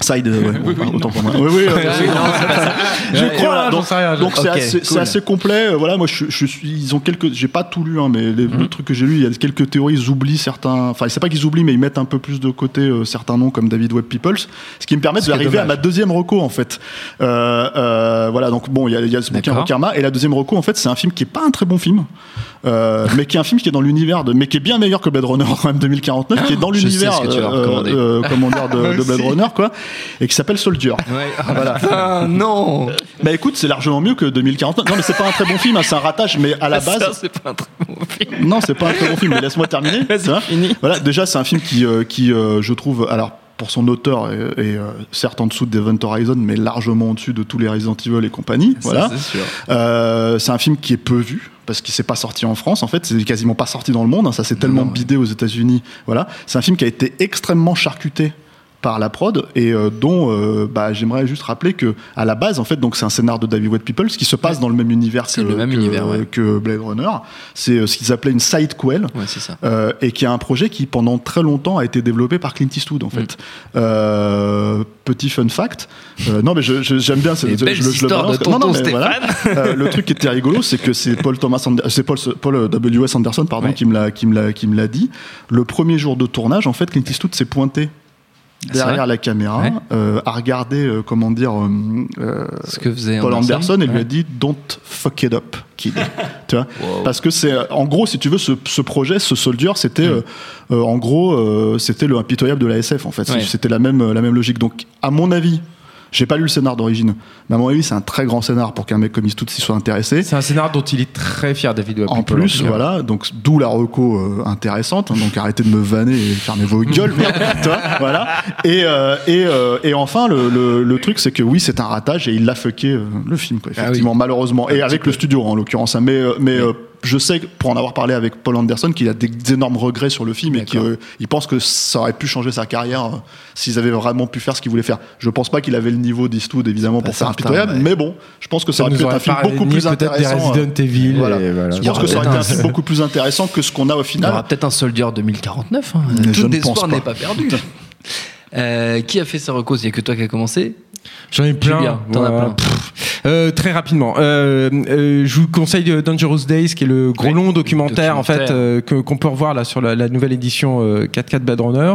Side, ouais, bon, autant pour moi. Oui, oui, c'est- je crois. voilà, donc j'en sais rien, donc je- c'est assez, c'est cool. assez complet. Euh, Voilà, moi je, je suis. Ils ont quelques. J'ai pas tout lu, hein, mais les, Mhm. le truc que j'ai lu, il y a quelques théories. Ils oublient certains. Enfin, c'est pas qu'ils oublient, mais ils mettent un peu plus de côté euh, certains noms comme David Webb Peoples, ce qui me permet d'arriver à ma deuxième reco en fait. Euh, euh, voilà, donc bon, il y y a ce bouquin. Rokarma et la deuxième reco en fait, c'est un film qui est pas un très bon film. Euh, mais qui est un film qui est dans l'univers de, mais qui est bien meilleur que Blade Runner quand même 2049, qui est dans l'univers, euh, euh, comment dire, de, de Blade. Runner quoi, et qui s'appelle Soldier. Ouais. Voilà. Ah, non Bah écoute, c'est largement mieux que 2049. Non, mais c'est pas un très bon film, hein, c'est un ratage, mais à la Ça, base. c'est pas un très bon film. Non, c'est pas un très bon film, mais laisse-moi terminer. Fini. Voilà, déjà, c'est un film qui, euh, qui euh, je trouve, alors pour son auteur, est, est, euh, certes en dessous de Event Horizon, mais largement au-dessus de tous les Resident Evil et compagnie. Ça, voilà. c'est. Euh, un film qui est peu vu parce qu'il s'est pas sorti en France en fait c'est quasiment pas sorti dans le monde hein, ça s'est tellement non, ouais. bidé aux États-Unis voilà c'est un film qui a été extrêmement charcuté par la prod et euh, dont euh, bah, j'aimerais juste rappeler que à la base en fait donc c'est un scénar de David Webb Peoples qui se passe dans le même univers que, le même que, univers, ouais. que Blade Runner c'est euh, ce qu'ils appelaient une sidequel Ouais, euh, et qui est un projet qui pendant très longtemps a été développé par Clint Eastwood en Mm. fait. Euh, petit fun fact. Non mais j'aime bien. Les je- je le balance. de Non, non, tonton mais Stéphane. voilà. Le truc qui était rigolo, c'est que c'est Paul Thomas, c'est Paul, Paul W. S. Anderson, pardon, qui me l'a, qui me l'a, qui me l'a dit. Le premier jour de tournage, en fait, Clint Eastwood s'est pointé derrière la caméra, Ouais. euh, a regardé, euh, comment dire, euh, euh, Ce que faisait Paul Anderson et lui a dit Don't fuck it up, kid. tu vois? Wow. Parce que c'est, euh, en gros, si tu veux, ce, ce projet, ce Soldier, c'était, Mm. euh, euh, en gros, euh, c'était le impitoyable de la SF, en fait. Ouais. C'était la même, la même logique. Donc, à mon avis, j'ai pas lu le scénar d'origine, mais à mon avis, c'est un très grand scénar pour qu'un mec comme Eastwood s'y soit intéressé. C'est un scénar dont il est très fier, David Webb. En plus, voilà, donc d'où la reco euh, intéressante. hein, donc arrêtez de me vanner et fermez vos gueules, merde, vois, voilà. Et euh, et, euh, et enfin, le, le, le truc, c'est que oui, c'est un ratage et il l'a fucké euh, le film, quoi, effectivement, malheureusement, et avec le studio en l'occurrence. hein, mais euh, mais euh, je sais, pour en avoir parlé avec Paul Anderson, qu'il a des, énormes regrets sur le film et qu'il euh, pense que ça aurait pu changer sa carrière euh, s'ils avaient vraiment pu faire ce qu'ils voulaient faire. Je pense pas qu'il avait le niveau d'Eastwood évidemment pour faire impitoyable, ouais. mais bon, je pense que ça, Ça aurait pu être un film beaucoup plus des intéressant. Resident euh, Evil. voilà. et voilà. je pense que ça aurait été un film beaucoup plus intéressant que ce qu'on a au Il y final. aura peut-être un Soldier 2049. Hein. Tout ne espoir n'est pas. pas perdu. Euh, qui a fait sa recose Il n'y a que toi qui a commencé. J'en ai plein. T'en as plein. Euh, très rapidement, euh, euh, je vous conseille Dangerous Days, qui est le gros Ouais, long documentaire, en fait qu'on peut revoir là sur la, la nouvelle édition euh, 4K Blade Runner.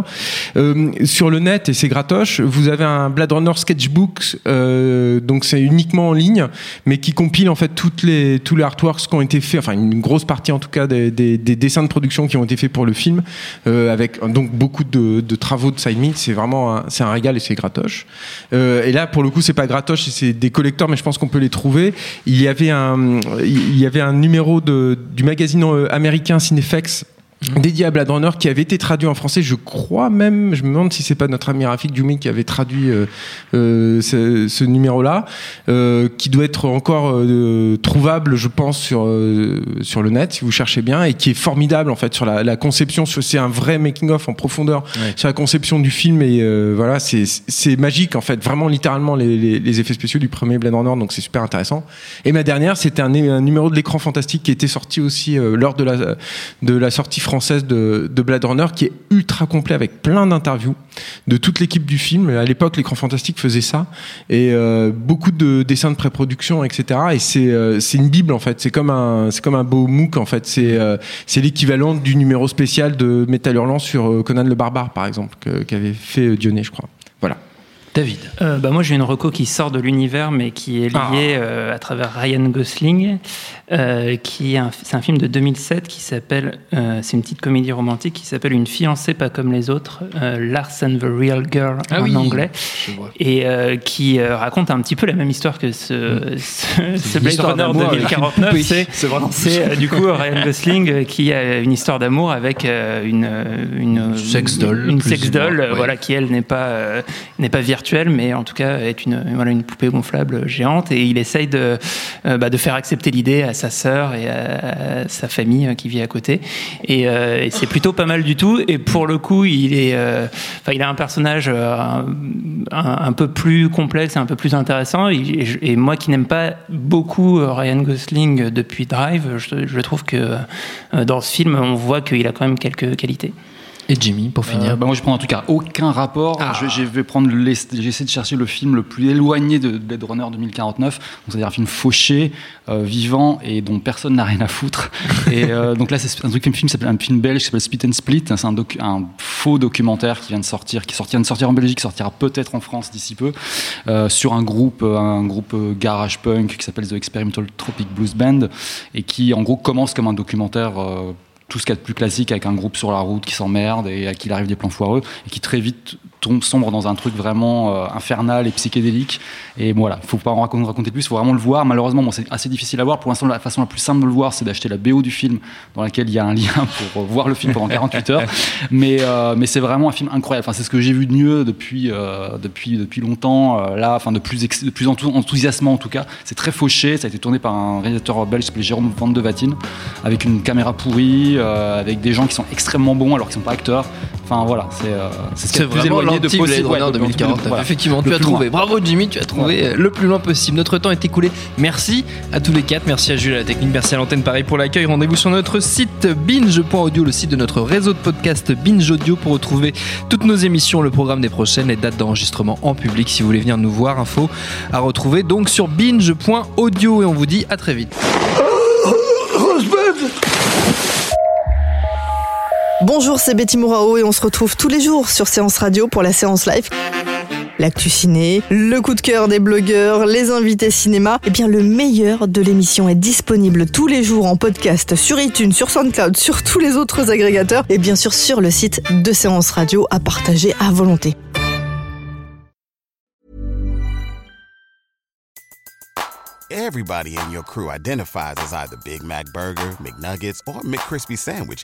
Sur le net et c'est gratoche. Vous avez un Blade Runner sketchbook, donc c'est uniquement en ligne, mais qui compile en fait toutes les tous les artworks qui ont été faits, enfin une grosse partie en tout cas des, des, des dessins de production qui ont été faits pour le film, avec donc beaucoup de, de travaux de meet. C'est vraiment un, c'est un régal et c'est gratoche. Et là, pour le coup, c'est pas gratoche, c'est des collecteurs, mais je pense qu'on peut les trouver. Il y avait un, il y avait un numéro de, du magazine euh, américain Cinefex dédié à Blade Runner qui avait été traduit en français. Je crois même, je me demande si c'est pas notre ami Rafik Djoumi qui avait traduit euh, euh, ce, ce numéro-là, euh, qui doit être encore euh, trouvable, je pense, sur euh, sur le net si vous cherchez bien, et qui est formidable en fait sur la, la conception. sur- C'est un vrai making of en profondeur Ouais. sur la conception du film et euh, voilà, c'est c'est magique en fait, vraiment littéralement les, les, les effets spéciaux du premier Blade Runner, donc c'est super intéressant. Et ma dernière, c'était un, un numéro de l'écran fantastique qui était sorti aussi euh, lors de la de la sortie française de, de Blade Runner, qui est ultra complet avec plein d'interviews de toute l'équipe du film. À l'époque, l'écran fantastique faisait ça et euh, beaucoup de dessins de pré-production, etc. Et c'est euh, c'est une bible en fait. C'est comme un c'est comme un beau MOOC en fait. C'est euh, l'équivalent du numéro spécial de Metal Hurlant sur Conan le Barbare par exemple qu'avait fait Dionnet, je crois. Voilà. David. Euh, bah moi j'ai une reco qui sort de l'univers mais qui est liée euh, à travers Ryan Gosling euh, qui est un, c'est un film de 2007 qui s'appelle euh, c'est une petite comédie romantique qui s'appelle Une fiancée pas comme les autres euh, Lars and the Real Girl Ah en oui, anglais et euh, qui euh, raconte un petit peu la même histoire que ce, ce, ce une Blade Runner d'amour avec une 2049 poupée. c'est C'est vraiment c'est euh, du coup Ryan Gosling euh, qui a une histoire d'amour avec euh, une une Sex doll, une sex doll ouais. voilà qui elle n'est pas euh, n'est pas virtuelle mais en tout cas est une voilà une poupée gonflable géante. Et il essaye de euh, bah, faire accepter l'idée à sa sœur et à sa famille euh, qui vit à côté. Et, euh, et c'est plutôt pas mal du tout. Et pour le coup il est enfin il a un personnage un, peu plus complexe et un peu plus intéressant. Et, moi qui n'aime pas beaucoup Ryan Gosling depuis Drive je, trouve que dans ce film on voit qu'il a quand même quelques qualités Et Jimmy, pour finir. Euh, bah, moi, je prends un truc à aucun rapport. Ah. Je, je vais prendre essayé de chercher le film le plus éloigné de Blade Runner 2049. Donc, c'est-à-dire un film fauché, euh, vivant et dont personne n'a rien à foutre. et euh, donc là, c'est un truc, un film, un film belge qui s'appelle Split and Split. C'est un, faux documentaire qui vient de sortir, qui sortira, vient de sortir en Belgique, qui sortira peut-être en France d'ici peu, euh, sur un groupe, euh, un groupe euh, garage punk qui s'appelle The Experimental Tropic Blues Band et qui, en gros, commence comme un documentaire. Tout ce qu'il y a de plus classique avec un groupe sur la route qui s'emmerde et à qui il arrive des plans foireux et qui très vite tombe sombre dans un truc vraiment euh, infernal et psychédélique. Et voilà faut pas en raconter, raconter plus faut vraiment le voir. Malheureusement bon, c'est assez difficile à voir. Pour l'instant la façon la plus simple de le voir c'est d'acheter la BO du film dans laquelle il y a un lien pour euh, voir le film pendant 48 heures. Mais, euh, mais c'est vraiment un film incroyable. Enfin, c'est ce que j'ai vu de mieux depuis, euh, depuis, depuis longtemps euh, là. Enfin de plus, de plus enthou- enthousiasmant en tout cas. C'est très fauché. Ça a été tourné par un réalisateur belge qui s'appelle Jérôme Van de Vatine avec une caméra pourrie euh, avec des gens qui sont extrêmement bons alors qu'ils sont pas acteurs. Enfin voilà c'est euh, c'est ce a de plus vraiment éloigné de l'anti Blade possible ouais, Runner de- de- 2049. voilà. Effectivement, Le tu as trouvé. loin. Bravo Jimmy, tu as trouvé euh, le plus loin possible. Notre temps est écoulé. Merci à tous les quatre. Merci à Jules à la technique. Merci à l'antenne pareil pour l'accueil. Rendez-vous sur notre site binge.audio, le site de notre réseau de podcast Binge Audio pour retrouver toutes nos émissions, le programme des prochaines, les dates d'enregistrement en public. Si vous voulez venir nous voir, info à retrouver donc sur binge.audio et on vous dit à très vite. Bonjour, c'est Betty Mourao et on se retrouve tous les jours sur Séance Radio pour la séance live. L'actu ciné, le coup de cœur des blogueurs, les invités cinéma. Eh bien, le meilleur de l'émission est disponible tous les jours en podcast sur iTunes, sur SoundCloud, sur tous les autres agrégateurs et bien sûr sur le site de Séance Radio à partager à volonté. Everybody in your crew identifies as either Big Mac Burger, McNuggets, or McCrispy Sandwich.